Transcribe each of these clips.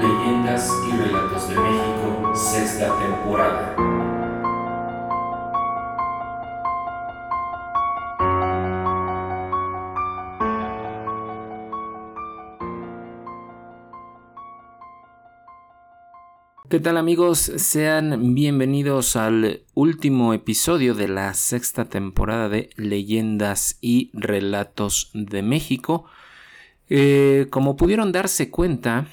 Leyendas y Relatos de México, sexta temporada. ¿Qué tal amigos? Sean bienvenidos al último episodio de la sexta temporada de Leyendas y Relatos de México. Eh, como pudieron darse cuenta,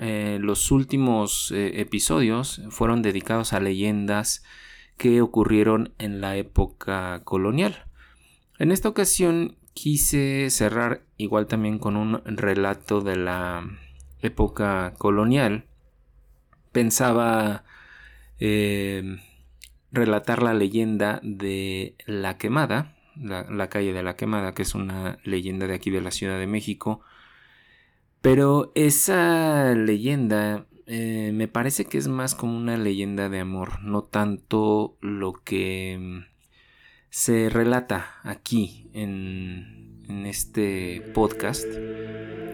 eh, los últimos eh, episodios fueron dedicados a leyendas que ocurrieron en la época colonial. En esta ocasión quise cerrar igual también con un relato de la época colonial pensaba eh, relatar la leyenda de La Quemada, la, calle de La Quemada, que es una leyenda de aquí de la Ciudad de México. Pero esa leyenda eh, me parece que es más como una leyenda de amor, no tanto lo que mm, se relata aquí en, en este podcast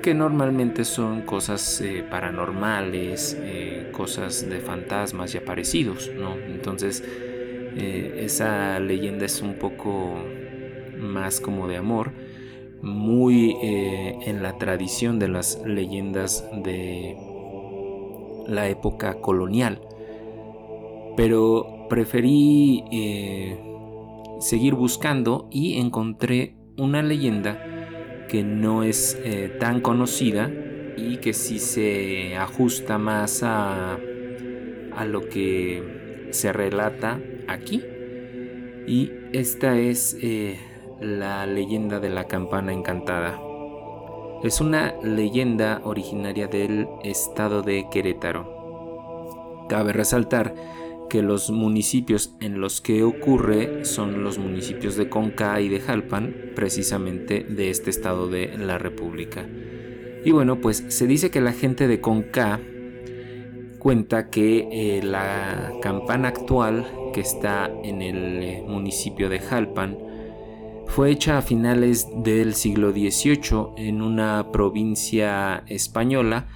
que normalmente son cosas eh, paranormales, eh, cosas de fantasmas y aparecidos, ¿no? Entonces, esa leyenda es un poco más como de amor, muy en la tradición de las leyendas de la época colonial. Pero preferí seguir buscando y encontré una leyenda que no es eh, tan conocida y que sí se ajusta más a, a lo que se relata aquí. Y esta es eh, la leyenda de la campana encantada. Es una leyenda originaria del estado de Querétaro. Cabe resaltar que los municipios en los que ocurre son los municipios de Conca y de Jalpan, precisamente de este estado de la República. Y bueno, pues se dice que la gente de Conca cuenta que eh, la campana actual que está en el eh, municipio de Jalpan fue hecha a finales del siglo XVIII en una provincia española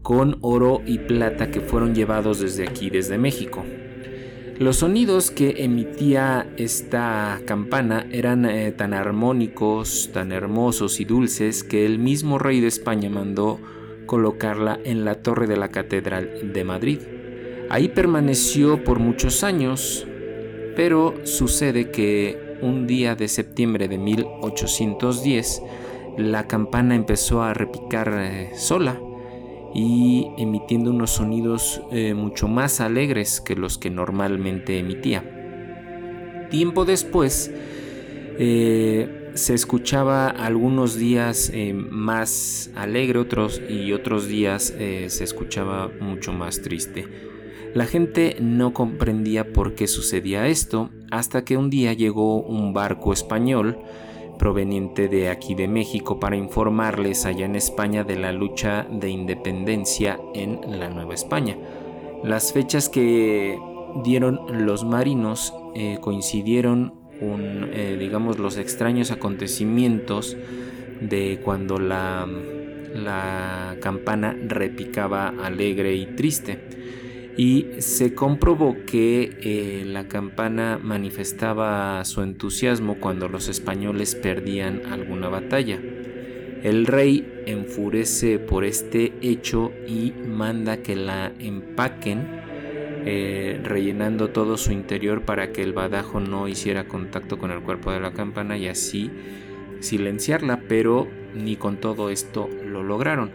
con oro y plata que fueron llevados desde aquí, desde México. Los sonidos que emitía esta campana eran eh, tan armónicos, tan hermosos y dulces que el mismo rey de España mandó colocarla en la torre de la Catedral de Madrid. Ahí permaneció por muchos años, pero sucede que un día de septiembre de 1810 la campana empezó a repicar eh, sola y emitiendo unos sonidos eh, mucho más alegres que los que normalmente emitía. Tiempo después eh, se escuchaba algunos días más alegre otros y otros días se escuchaba mucho más triste. La gente no comprendía por qué sucedía esto hasta que un día llegó un barco español proveniente de aquí de México para informarles allá en España de la lucha de independencia en la Nueva España. Las fechas que dieron los marinos eh, coincidieron con, eh, digamos, los extraños acontecimientos de cuando la, la campana repicaba alegre y triste y se comprobó que eh, la campana manifestaba su entusiasmo cuando los españoles perdían alguna batalla. El rey enfurece por este hecho y manda que la empaquen eh, rellenando todo su interior para que el badajo no hiciera contacto con el cuerpo de la campana y así silenciarla, pero ni con todo esto lo lograron.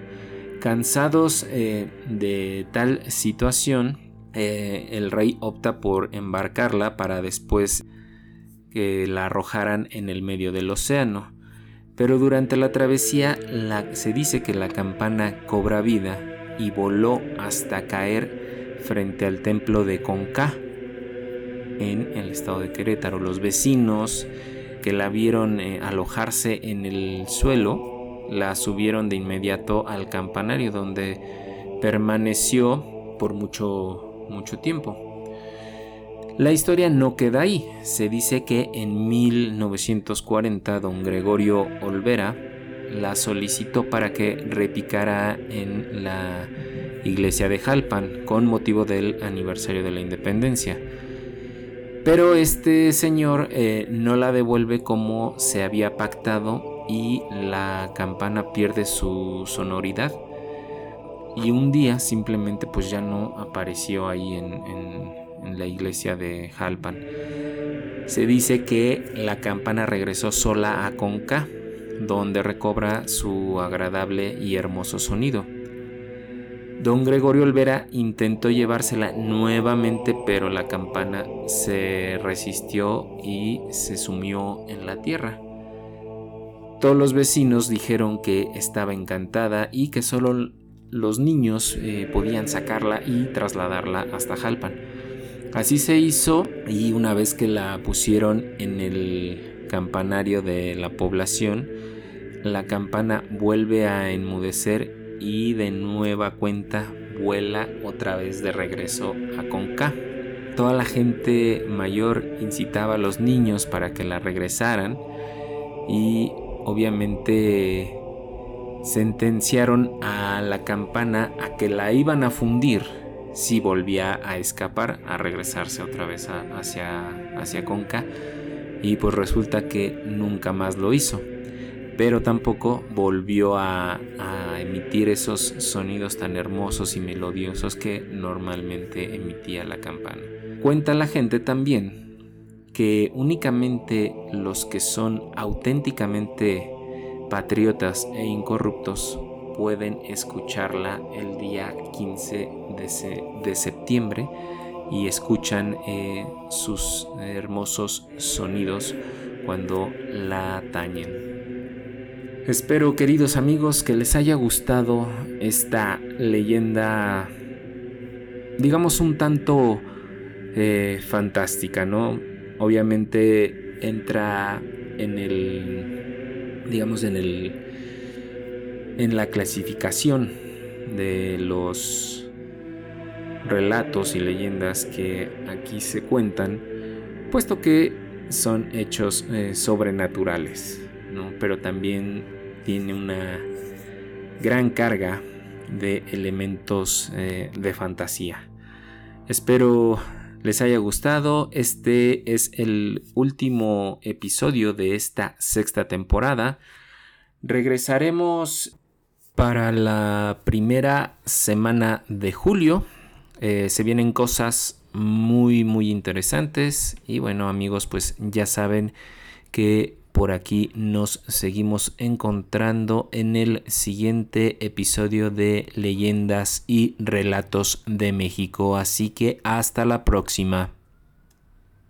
Cansados eh, de tal situación, eh, el rey opta por embarcarla para después que la arrojaran en el medio del océano. Pero durante la travesía se dice que la campana cobra vida y voló hasta caer frente al templo de Conca en el estado de Querétaro. Los vecinos que la vieron eh, alojarse en el suelo la subieron de inmediato al campanario donde permaneció por mucho, mucho tiempo. La historia no queda ahí. Se dice que en 1940 don Gregorio Olvera la solicitó para que repicara en la iglesia de Jalpan con motivo del aniversario de la independencia. Pero este señor eh, no la devuelve como se había pactado y la campana pierde su sonoridad. Y un día simplemente pues ya no apareció ahí en, la iglesia de Jalpan. Se dice que la campana regresó sola a Conca, donde recobra su agradable y hermoso sonido. Don Gregorio Olvera intentó llevársela nuevamente, pero la campana se resistió y se sumió en la tierra. Todos los vecinos dijeron que estaba encantada y que solo los niños eh, podían sacarla y trasladarla hasta Jalpan. Así se hizo y una vez que la pusieron en el campanario de la población, la campana vuelve a enmudecer y de nueva cuenta vuela otra vez de regreso a Conca. Toda la gente mayor incitaba a los niños para que la regresaran y obviamente sentenciaron a la campana a que la iban a fundir si volvía a escapar, a regresarse otra vez hacia, hacia Conca y pues resulta que nunca más lo hizo pero tampoco volvió a, emitir esos sonidos tan hermosos y melodiosos que normalmente emitía la campana. Cuenta la gente también que únicamente los que son auténticamente patriotas e incorruptos pueden escucharla el día 15 de, septiembre y escuchan eh, sus hermosos sonidos cuando la tañen. Espero, queridos amigos, que les haya gustado esta leyenda, digamos, un tanto eh, fantástica, ¿no? Obviamente entra en el, digamos, en el, en la clasificación de los relatos y leyendas que aquí se cuentan, puesto que son hechos eh, sobrenaturales, ¿no? Pero también tiene una gran carga de elementos eh, de fantasía. Espero les haya gustado. Este es el último episodio de esta sexta temporada. Regresaremos para la primera semana de julio. Eh, se vienen cosas muy muy interesantes y bueno amigos pues ya saben que por aquí nos seguimos encontrando en el siguiente episodio de Leyendas y Relatos de México. Así que hasta la próxima.